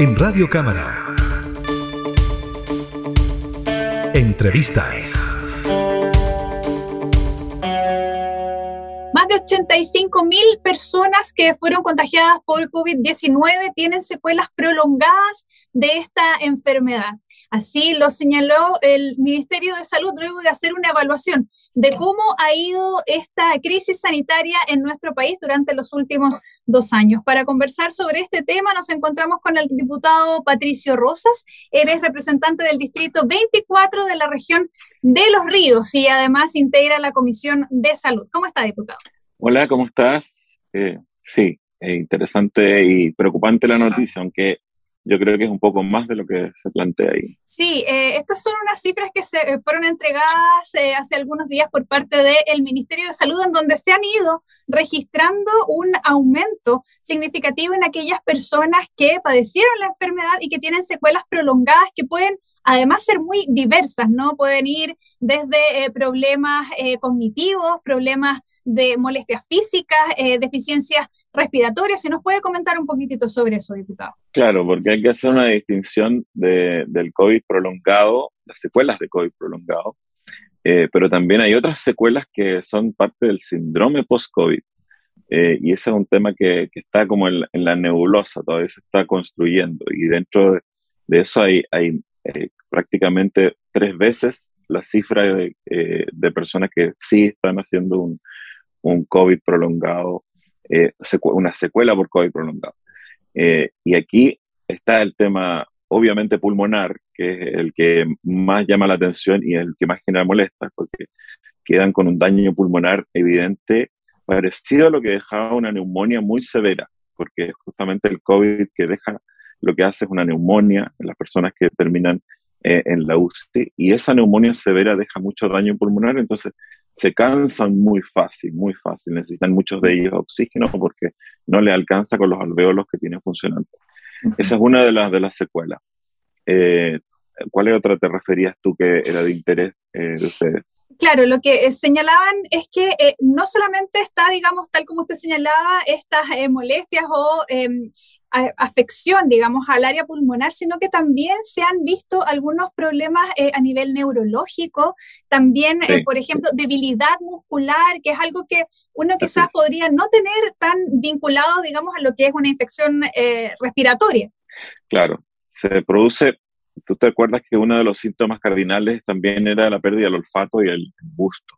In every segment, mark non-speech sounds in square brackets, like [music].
En Radio Cámara. Entrevistas. Más de 85 mil personas que fueron contagiadas por COVID-19 tienen secuelas prolongadas de esta enfermedad. Así lo señaló el Ministerio de Salud luego de hacer una evaluación de cómo ha ido esta crisis sanitaria en nuestro país durante los últimos dos años. Para conversar sobre este tema nos encontramos con el diputado Patricio Rosas. Él es representante del Distrito 24 de la región de Los Ríos y además integra la Comisión de Salud. ¿Cómo está, diputado? Hola, ¿cómo estás? Eh, sí, interesante y preocupante la noticia, aunque yo creo que es un poco más de lo que se plantea ahí. Sí, eh, estas son unas cifras que se eh, fueron entregadas hace algunos días por parte del Ministerio de Salud, en donde se han ido registrando un aumento significativo en aquellas personas que padecieron la enfermedad y que tienen secuelas prolongadas que pueden además ser muy diversas, ¿no? Pueden ir desde eh, problemas eh, cognitivos, problemas de molestias físicas, eh, deficiencias respiratorias. ¿Se nos puede comentar un poquitito sobre eso, diputado? Claro, porque hay que hacer una distinción del COVID prolongado, las secuelas de COVID prolongado, pero también hay otras secuelas que son parte del síndrome post-COVID. y ese es un tema que, está como en, la nebulosa, todavía se está construyendo. Y dentro de, eso hay, eh, prácticamente tres veces la cifra de, eh, personas que sí están haciendo un COVID prolongado, eh, una secuela por COVID prolongado. y aquí está el tema, obviamente, pulmonar, que es el que más llama la atención y el que más genera molestas, porque quedan con un daño pulmonar evidente, parecido a lo que dejaba una neumonía muy severa, porque justamente el COVID que deja lo que hace es una neumonía en las personas que terminan eh, en la UCI y esa neumonía severa deja mucho daño pulmonar, entonces se cansan muy fácil, muy fácil. Necesitan muchos de ellos oxígeno porque no le alcanza con los alveolos que tienen funcionando. Esa es una de las, de las secuelas. Eh, ¿Cuál otra te referías tú que era de interés eh, de ustedes? Claro, lo que señalaban es que no solamente está, digamos, tal como usted señalaba, estas molestias o em, afección, digamos, al área pulmonar, sino que también se han visto algunos problemas eh, a nivel neurológico, también, eh, por ejemplo, debilidad muscular, que es algo que uno quizás podría no tener tan vinculado, digamos, a lo que es una infección eh, respiratoria. Claro, se produce, tú te acuerdas que uno de los síntomas cardinales también era la pérdida del olfato y el busto.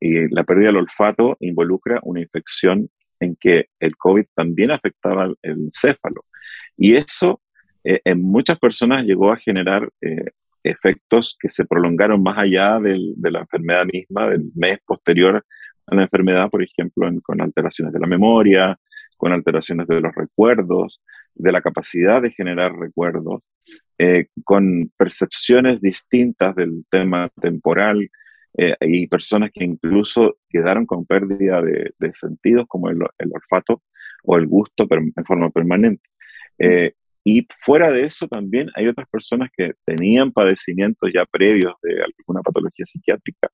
y la pérdida del olfato involucra una infección en que el COVID también afectaba el céfalo. Y eso eh, en muchas personas llegó a generar eh, efectos que se prolongaron más allá del, de la enfermedad misma, del mes posterior a la enfermedad, por ejemplo, con alteraciones de la memoria, con alteraciones de los recuerdos, de la capacidad de generar recuerdos, eh, con percepciones distintas del tema temporal, eh, hay personas que incluso quedaron con pérdida de, sentidos como el, olfato o el gusto en forma permanente. Eh, y fuera de eso también hay otras personas que tenían padecimientos ya previos de alguna patología psiquiátrica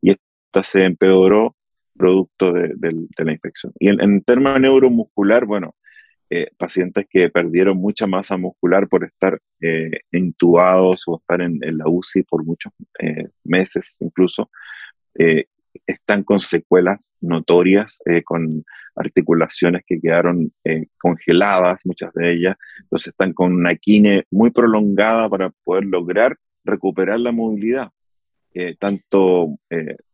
y esta se empeoró producto de, la infección. Y en, en términos neuromuscular, bueno, eh, pacientes que perdieron mucha masa muscular por estar eh, intubados o estar en, la UCI por muchos eh, meses incluso, están con secuelas notorias, con articulaciones que quedaron congeladas, muchas de ellas, entonces están con una quine muy prolongada para poder lograr recuperar la movilidad, tanto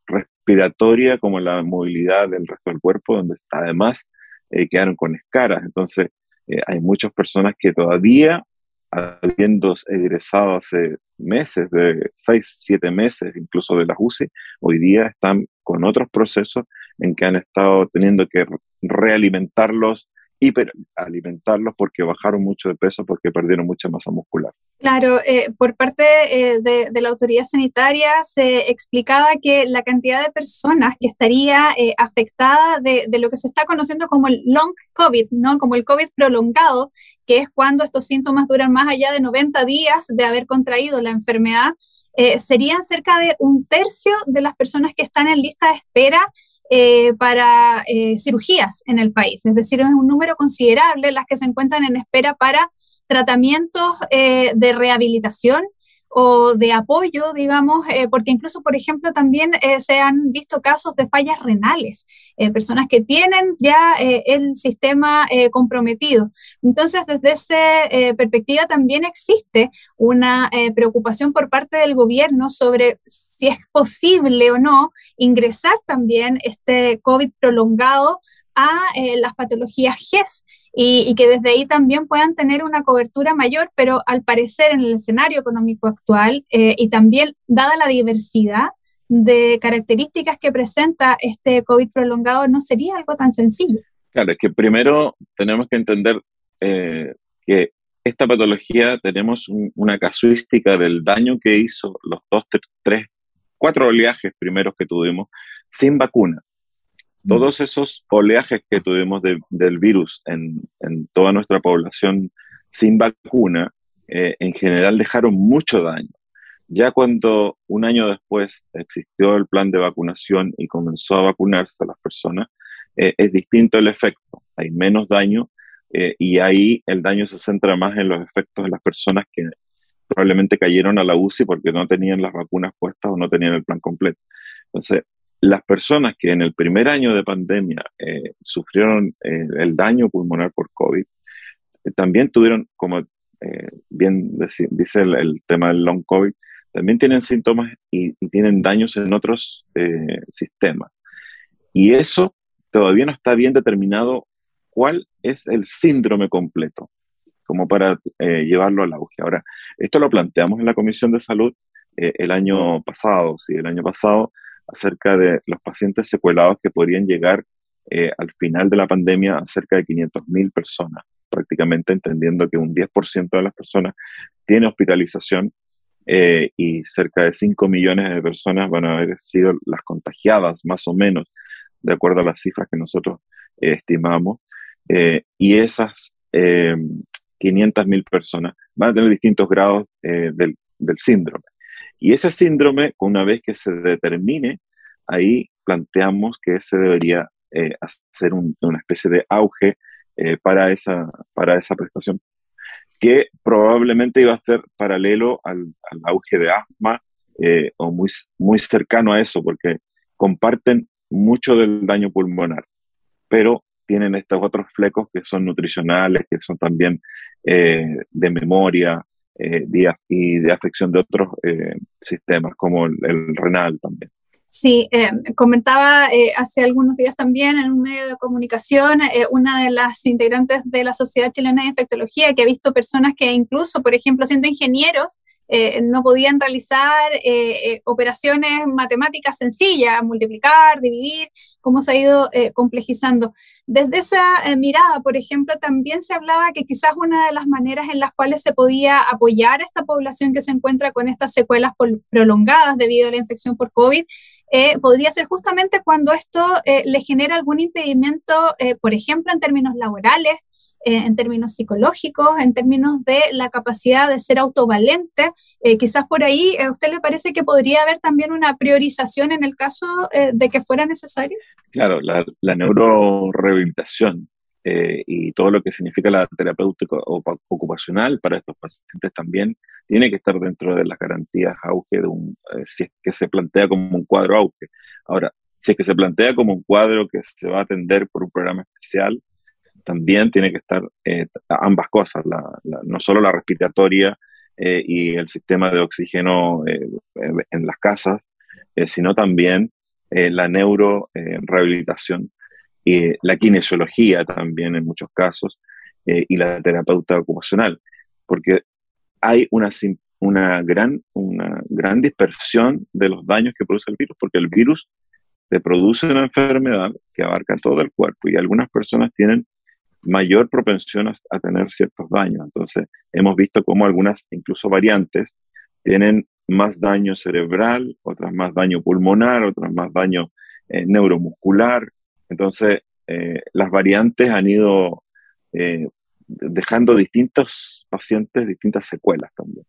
respiratoria como la movilidad del resto del cuerpo, donde además eh, quedaron con escaras. Entonces, eh, hay muchas personas que todavía, habiendo egresado hace meses, de seis, siete meses incluso de la UCI, hoy día están con otros procesos en que han estado teniendo que realimentarlos hiperalimentarlos porque bajaron mucho de peso, porque perdieron mucha masa muscular. Claro, eh, por parte eh, de, la autoridad sanitaria se explicaba que la cantidad de personas que estaría eh, afectada de, lo que se está conociendo como el long COVID, ¿no? como el COVID prolongado, que es cuando estos síntomas duran más allá de 90 días de haber contraído la enfermedad, serían cerca de un tercio de las personas que están en lista de espera para cirugías en el país. Es decir, es un número considerable las que se encuentran en espera para tratamientos de rehabilitación o de apoyo, digamos, eh, porque incluso, por ejemplo, también eh, se han visto casos de fallas renales, eh, personas que tienen ya el sistema comprometido. Entonces, desde esa perspectiva también existe una preocupación por parte del gobierno sobre si es posible o no ingresar también este COVID prolongado a las patologías GES y, que desde ahí también puedan tener una cobertura mayor, pero al parecer en el escenario económico actual eh, y también dada la diversidad de características que presenta este COVID prolongado, no sería algo tan sencillo. Claro, es que primero tenemos que entender eh, que esta patología tenemos una casuística del daño que hizo los dos, tres, cuatro oleajes primeros que tuvimos sin vacuna. Todos esos oleajes que tuvimos del virus en, toda nuestra población sin vacuna, eh, en general dejaron mucho daño. Ya cuando un año después existió el plan de vacunación y comenzó a vacunarse a las personas, eh, es distinto el efecto. Hay menos daño eh, y ahí el daño se centra más en los efectos de las personas que probablemente cayeron a la UCI porque no tenían las vacunas puestas o no tenían el plan completo. Entonces, las personas que en el primer año de pandemia eh, sufrieron eh, el daño pulmonar por COVID, eh, también tuvieron, como bien dice el, tema del long COVID, también tienen síntomas y, tienen daños en otros sistemas. Y eso todavía no está bien determinado cuál es el síndrome completo, como para llevarlo al auge. Ahora, esto lo planteamos en la Comisión de Salud el año pasado, sí, el año pasado acerca de los pacientes secuelados que podrían llegar eh, al final de la pandemia a cerca de 500.000 personas, prácticamente entendiendo que un 10% de las personas tiene hospitalización eh, y cerca de 5 millones de personas van a haber sido las contagiadas, más o menos, de acuerdo a las cifras que nosotros eh, estimamos. y esas 500.000 personas van a tener distintos grados del, del síndrome. Y ese síndrome, una vez que se determine, ahí planteamos que se debería eh, hacer una especie de auge eh, para, esa, para esa prestación, que probablemente iba a ser paralelo al, auge de asma eh, o muy, muy cercano a eso, porque comparten mucho del daño pulmonar, pero tienen estos otros flecos que son nutricionales, que son también de memoria, eh, y de afección de otros eh, sistemas, como el, renal también. Sí, eh, comentaba hace algunos días también en un medio de comunicación una de las integrantes de la Sociedad Chilena de Infectología que ha visto personas que incluso, por ejemplo, siendo ingenieros, eh, no podían realizar eh, eh, operaciones matemáticas sencillas, multiplicar, dividir, cómo se ha ido complejizando. Desde esa mirada, por ejemplo, también se hablaba que quizás una de las maneras en las cuales se podía apoyar a esta población que se encuentra con estas secuelas prolongadas debido a la infección por COVID podría ser justamente cuando esto le genera algún impedimento, por ejemplo, en términos laborales, eh, en términos psicológicos, en términos de la capacidad de ser autovalente. Eh, quizás por ahí, eh, ¿a usted le parece que podría haber también una priorización en el caso de que fuera necesario? Claro, la, la neurorehabilitación y todo lo que significa la terapéutica ocupacional para estos pacientes también tiene que estar dentro de las garantías auge de un, si es que se plantea como un cuadro auge. Ahora, si es que se plantea como un cuadro que se va a atender por un programa especial, también tiene que estar eh, ambas cosas, no solo la respiratoria eh, y el sistema de oxígeno eh, en las casas, sino también la neurorehabilitación y la kinesiología también en muchos casos y la terapeuta ocupacional, porque hay una, una, gran, una gran dispersión de los daños que produce el virus, porque el virus te produce una enfermedad que abarca todo el cuerpo y algunas personas tienen mayor propensión a, tener ciertos daños. Entonces, hemos visto cómo algunas, incluso variantes, tienen más daño cerebral, otras más daño pulmonar, otras más daño eh, neuromuscular. Entonces, eh, las variantes han ido eh, dejando distintos pacientes distintas secuelas también.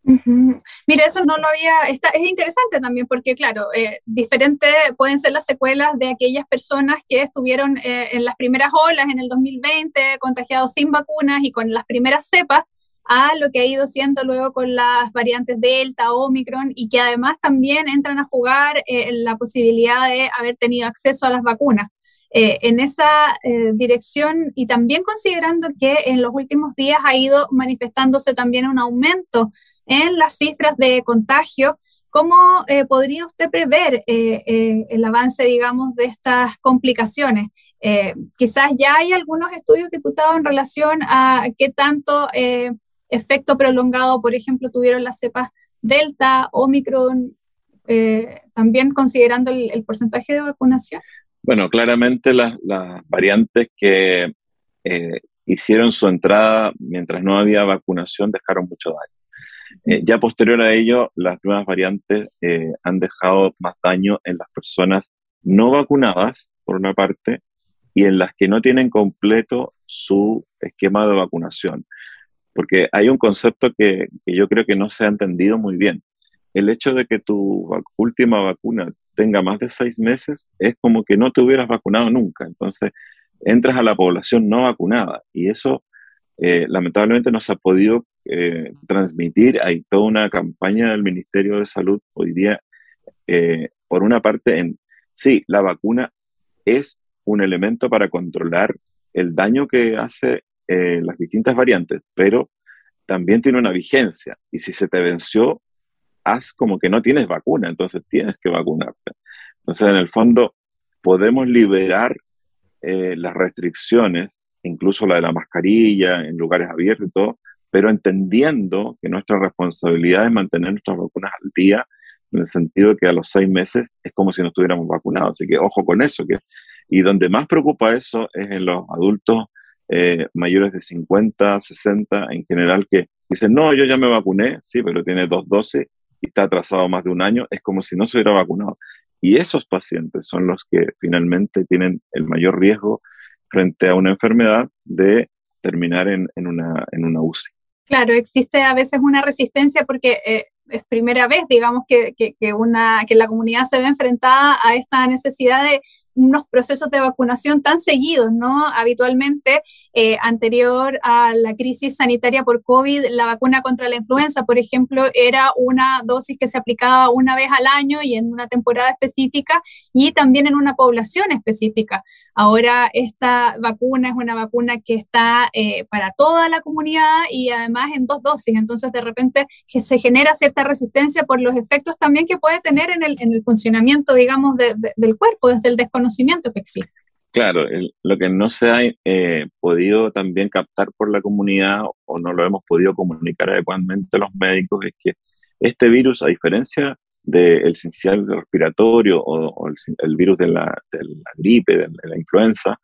Mira, eso no lo había, está, es interesante también porque, claro, eh, diferentes pueden ser las secuelas de aquellas personas que estuvieron eh, en las primeras olas en el 2020, contagiados sin vacunas y con las primeras cepas, a lo que ha ido siendo luego con las variantes Delta, Omicron, y que además también entran a jugar eh, la posibilidad de haber tenido acceso a las vacunas. Eh, en esa eh, dirección y también considerando que en los últimos días ha ido manifestándose también un aumento en las cifras de contagio, ¿cómo eh, podría usted prever el avance, digamos, de estas complicaciones? quizás ya hay algunos estudios, diputados, en relación a qué tanto efecto prolongado, por ejemplo, tuvieron las cepas Delta, Omicron, también considerando el porcentaje de vacunación. Bueno, claramente las, variantes que eh, hicieron su entrada mientras no había vacunación dejaron mucho daño. Eh, ya posterior a ello, las nuevas variantes eh, han dejado más daño en las personas no vacunadas, por una parte, y en las que no tienen completo su esquema de vacunación. Porque hay un concepto que, que yo creo que no se ha entendido muy bien. El hecho de que tu última vacuna tenga más de seis meses, es como que no te hubieras vacunado nunca. Entonces, entras a la población no vacunada y eso eh, lamentablemente no se ha podido eh, transmitir. Hay toda una campaña del Ministerio de Salud hoy día, eh, por una parte, en sí, la vacuna es un elemento para controlar el daño que hace las distintas variantes, pero también tiene una vigencia y si se te venció, haz como que no tienes vacuna, entonces tienes que vacunarte. Entonces, en el fondo, podemos liberar eh, las restricciones, incluso la de la mascarilla en lugares abiertos y todo, pero entendiendo que nuestra responsabilidad es mantener nuestras vacunas al día, en el sentido de que a los seis meses es como si no estuviéramos vacunados. Así que ojo con eso. Que, y donde más preocupa eso es en los adultos eh, mayores de 50, 60 en general, que dicen, no, yo ya me vacuné, sí, pero tiene dos dosis y está atrasado más de un año, es como si no se hubiera vacunado. Y esos pacientes son los que finalmente tienen el mayor riesgo frente a una enfermedad de terminar en, en, una, en una UCI. Claro, existe a veces una resistencia porque eh, es primera vez, digamos, que, que, una, que la comunidad se ve enfrentada a esta necesidad de unos procesos de vacunación tan seguidos, ¿no? Habitualmente, eh, anterior a la crisis sanitaria por COVID, la vacuna contra la influenza, por ejemplo, era una dosis que se aplicaba una vez al año y en una temporada específica y también en una población específica. Ahora esta vacuna es una vacuna que está eh, para toda la comunidad y además en dos dosis, entonces de repente que se genera cierta resistencia por los efectos también que puede tener en el, en el funcionamiento, digamos, del cuerpo, desde el desconocimiento que existe. Claro, lo que no se ha eh, podido también captar por la comunidad o no lo hemos podido comunicar adecuadamente a los médicos es que este virus, a diferencia del sincicial respiratorio o, el, virus de la, gripe, de, la influenza,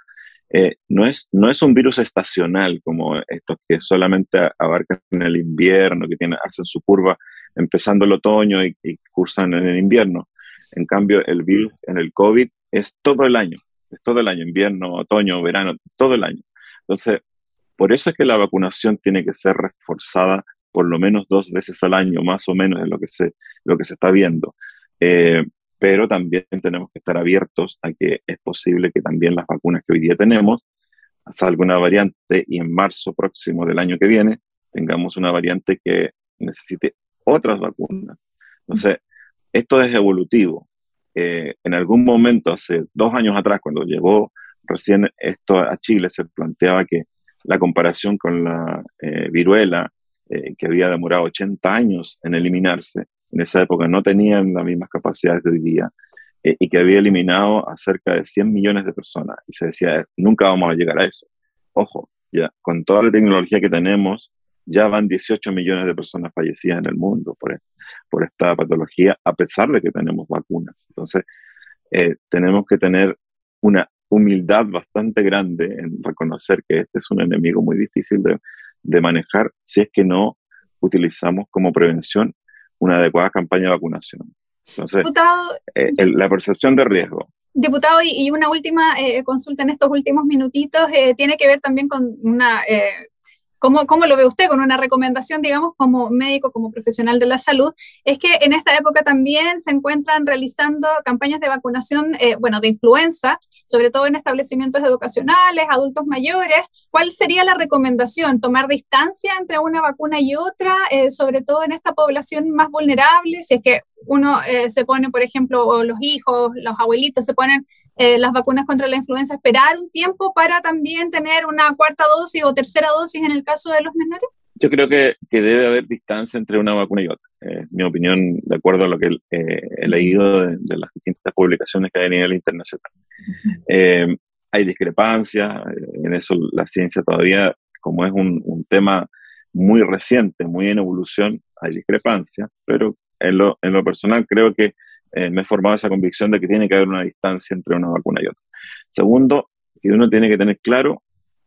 eh, no, es, no es un virus estacional como estos que solamente abarcan el invierno, que tienen, hacen su curva empezando el otoño y cursan en el invierno. En cambio, el virus en el COVID es todo el año, es todo el año, invierno, otoño, verano, todo el año. Entonces, por eso es que la vacunación tiene que ser reforzada por lo menos dos veces al año, más o menos, es lo que se, lo que se está viendo. Eh, pero también tenemos que estar abiertos a que es posible que también las vacunas que hoy día tenemos salga una variante y en marzo próximo del año que viene tengamos una variante que necesite otras vacunas. Entonces, esto es evolutivo. Eh, en algún momento, hace dos años atrás, cuando llegó recién esto a Chile, se planteaba que la comparación con la eh, viruela, eh, que había demorado 80 años en eliminarse, en esa época no tenían las mismas capacidades de hoy día, y que había eliminado a cerca de 100 millones de personas. Y se decía, nunca vamos a llegar a eso. Ojo, ya con toda la tecnología que tenemos, ya van 18 millones de personas fallecidas en el mundo por, por esta patología, a pesar de que tenemos vacunas. Entonces, eh, tenemos que tener una humildad bastante grande en reconocer que este es un enemigo muy difícil de, de manejar si es que no utilizamos como prevención una adecuada campaña de vacunación. Entonces, eh, la percepción de riesgo. Diputado, y, una última eh, consulta en estos últimos minutitos tiene que ver también con una ¿cómo, ¿cómo, lo ve usted con una recomendación, digamos, como médico, como profesional de la salud? Es que en esta época también se encuentran realizando campañas de vacunación, eh, bueno, de influenza, sobre todo en establecimientos educacionales, adultos mayores. ¿Cuál sería la recomendación? ¿Tomar distancia entre una vacuna y otra, eh, sobre todo en esta población más vulnerable? Si es que uno eh, se pone, por ejemplo, o los hijos, los abuelitos se ponen eh, las vacunas contra la influenza, esperar un tiempo para también tener una cuarta dosis o tercera dosis en el caso de los menores? Yo creo que, que debe haber distancia entre una vacuna y otra. Eh, mi opinión, de acuerdo a lo que he leído de, las distintas publicaciones que hay a nivel internacional. hay discrepancias, en eso la ciencia todavía, como es un, un tema muy reciente, muy en evolución, hay discrepancias, pero en lo, en lo personal creo que eh, me he formado esa convicción de que tiene que haber una distancia entre una vacuna y otra. Segundo, que uno tiene que tener claro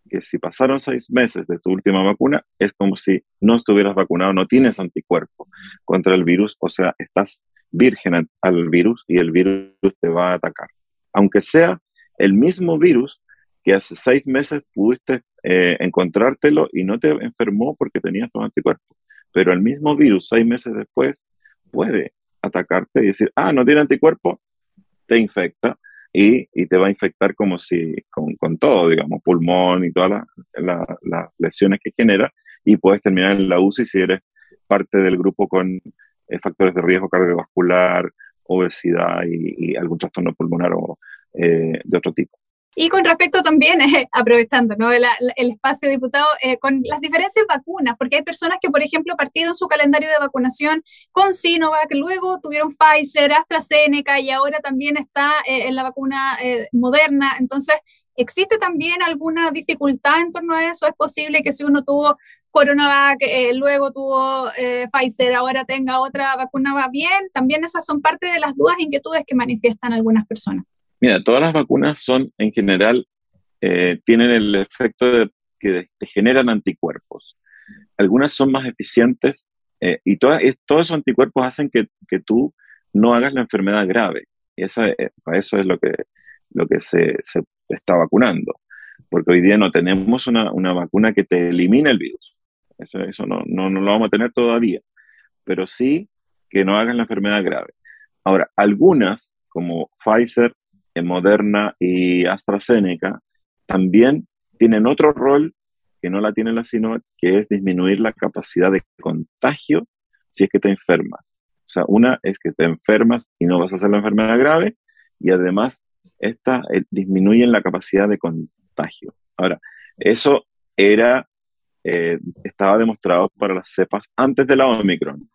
que si pasaron seis meses de tu última vacuna, es como si no estuvieras vacunado, no tienes anticuerpo contra el virus, o sea, estás virgen al virus y el virus te va a atacar. Aunque sea el mismo virus que hace seis meses pudiste eh, encontrártelo y no te enfermó porque tenías tu anticuerpo, pero el mismo virus seis meses después puede atacarte y decir, ah, no tiene anticuerpo, te infecta y, y te va a infectar como si, con, con todo, digamos, pulmón y todas las lesiones que genera y puedes terminar en la UCI si eres parte del grupo con eh, factores de riesgo cardiovascular, obesidad y, y algún trastorno pulmonar o eh, de otro tipo. Y con respecto también, [laughs] eh, aprovechando el, espacio diputado, eh, con las diferentes vacunas, porque hay personas que, por ejemplo, partieron su calendario de vacunación con Sinovac, luego tuvieron Pfizer, AstraZeneca y ahora también está eh, en la vacuna moderna. Entonces, ¿existe también alguna dificultad en torno a eso? ¿Es posible que si uno tuvo CoronaVac, luego tuvo Pfizer, ahora tenga otra vacuna va bien? También esas son parte de las dudas e inquietudes que manifiestan algunas personas. Mira, todas las vacunas son, en general, eh, tienen el efecto de que te generan anticuerpos. Algunas son más eficientes eh, y todos esos anticuerpos hacen que, que, tú no hagas la enfermedad grave. Y esa, eh, eso es lo que, lo que se, se, está vacunando. Porque hoy día no tenemos una, una vacuna que te elimine el virus. Eso, eso no, no, no, lo vamos a tener todavía. Pero sí que no hagas la enfermedad grave. Ahora, algunas, como Pfizer Moderna y AstraZeneca también tienen otro rol que no la tiene la Sinovac, que es disminuir la capacidad de contagio si es que te enfermas. O sea, una es que te enfermas y no vas a hacer la enfermedad grave, y además esta eh, disminuye la capacidad de contagio. Ahora, eso era, eh, estaba demostrado para las cepas antes de la Omicron.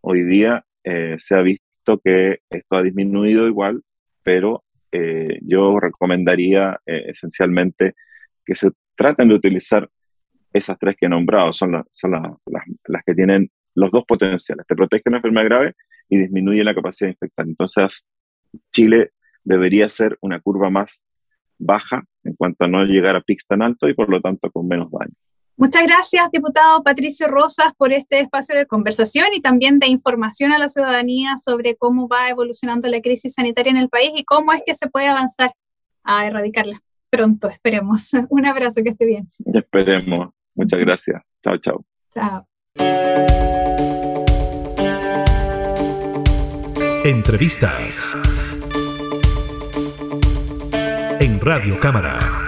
Hoy día eh, se ha visto que esto ha disminuido igual, pero eh, yo recomendaría eh, esencialmente que se traten de utilizar esas tres que he nombrado, son, son las que tienen los dos potenciales, te protege una enfermedad grave y disminuye la capacidad de infectar. Entonces, Chile debería ser una curva más baja en cuanto a no llegar a pics tan alto y por lo tanto con menos daño. Muchas gracias, diputado Patricio Rosas, por este espacio de conversación y también de información a la ciudadanía sobre cómo va evolucionando la crisis sanitaria en el país y cómo es que se puede avanzar a erradicarla pronto, esperemos. [laughs] Un abrazo, que esté bien. Esperemos. Muchas gracias. Chao, chao. Chao. Entrevistas en Radio Cámara.